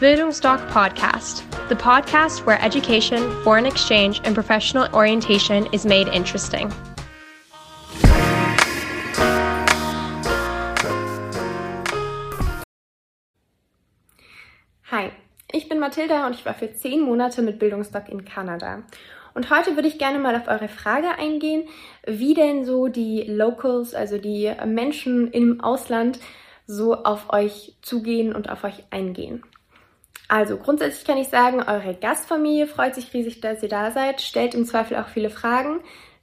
Bildungsdoc Podcast, the podcast where education, foreign exchange, and professional orientation is made interesting. Hi, ich bin Mathilda und ich war für zehn Monate mit Bildungsdoc in Kanada. Und heute würde ich gerne mal auf eure Frage eingehen, wie denn so die Locals, also die Menschen im Ausland, so auf euch zugehen und auf euch eingehen. Also grundsätzlich kann ich sagen, eure Gastfamilie freut sich riesig, dass ihr da seid, stellt im Zweifel auch viele Fragen.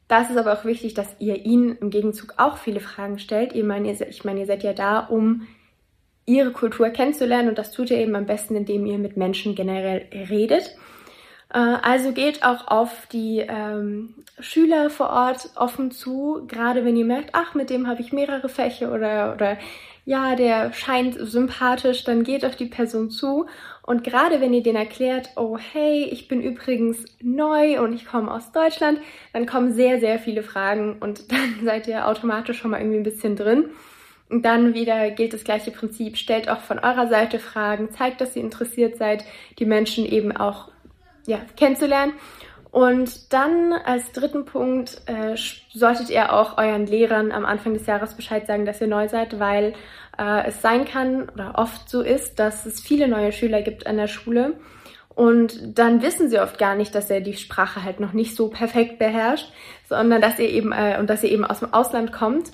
Das ist aber auch wichtig, dass ihr ihnen im Gegenzug auch viele Fragen stellt. Ich meine, ihr, ich meine, ihr seid ja da, um ihre Kultur kennenzulernen und das tut ihr eben am besten, indem ihr mit Menschen generell redet. Äh, also geht auch auf die ähm, Schüler vor Ort offen zu, gerade wenn ihr merkt, ach, mit dem habe ich mehrere Fächer oder, oder ja, der scheint sympathisch, dann geht auf die Person zu und gerade wenn ihr den erklärt, oh hey, ich bin übrigens neu und ich komme aus Deutschland, dann kommen sehr, sehr viele Fragen und dann seid ihr automatisch schon mal irgendwie ein bisschen drin. Und dann wieder gilt das gleiche Prinzip. Stellt auch von eurer Seite Fragen, zeigt, dass ihr interessiert seid, die Menschen eben auch ja, kennenzulernen. Und dann als dritten Punkt äh, solltet ihr auch euren Lehrern am Anfang des Jahres Bescheid sagen, dass ihr neu seid, weil äh, es sein kann oder oft so ist, dass es viele neue Schüler gibt an der Schule. Und dann wissen sie oft gar nicht, dass er die Sprache halt noch nicht so perfekt beherrscht, sondern dass ihr eben äh, und dass ihr eben aus dem Ausland kommt.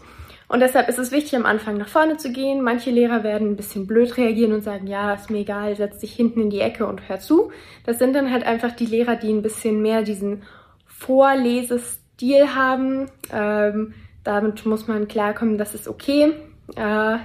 Und deshalb ist es wichtig, am Anfang nach vorne zu gehen. Manche Lehrer werden ein bisschen blöd reagieren und sagen, ja, ist mir egal, setz dich hinten in die Ecke und hör zu. Das sind dann halt einfach die Lehrer, die ein bisschen mehr diesen Vorlesestil haben. Ähm, damit muss man klarkommen, das ist okay. Äh,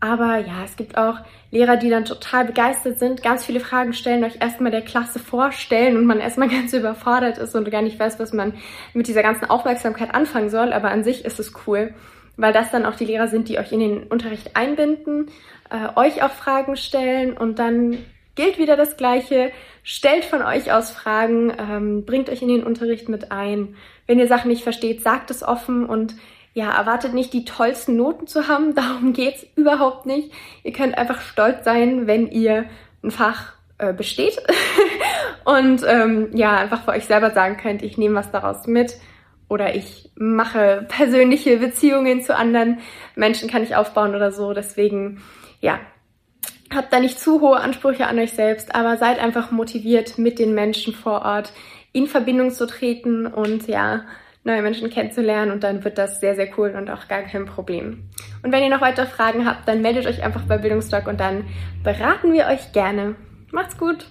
aber ja, es gibt auch Lehrer, die dann total begeistert sind, ganz viele Fragen stellen, euch erstmal der Klasse vorstellen und man erstmal ganz überfordert ist und gar nicht weiß, was man mit dieser ganzen Aufmerksamkeit anfangen soll. Aber an sich ist es cool, weil das dann auch die Lehrer sind, die euch in den Unterricht einbinden, äh, euch auch Fragen stellen und dann gilt wieder das Gleiche. Stellt von euch aus Fragen, ähm, bringt euch in den Unterricht mit ein. Wenn ihr Sachen nicht versteht, sagt es offen und ja, erwartet nicht die tollsten Noten zu haben, darum geht's überhaupt nicht. Ihr könnt einfach stolz sein, wenn ihr ein Fach äh, besteht und ähm, ja, einfach für euch selber sagen könnt, ich nehme was daraus mit oder ich mache persönliche Beziehungen zu anderen Menschen, kann ich aufbauen oder so. Deswegen, ja, habt da nicht zu hohe Ansprüche an euch selbst, aber seid einfach motiviert, mit den Menschen vor Ort in Verbindung zu treten und ja, neue Menschen kennenzulernen und dann wird das sehr, sehr cool und auch gar kein Problem. Und wenn ihr noch weitere Fragen habt, dann meldet euch einfach bei Bildungsdoc und dann beraten wir euch gerne. Macht's gut!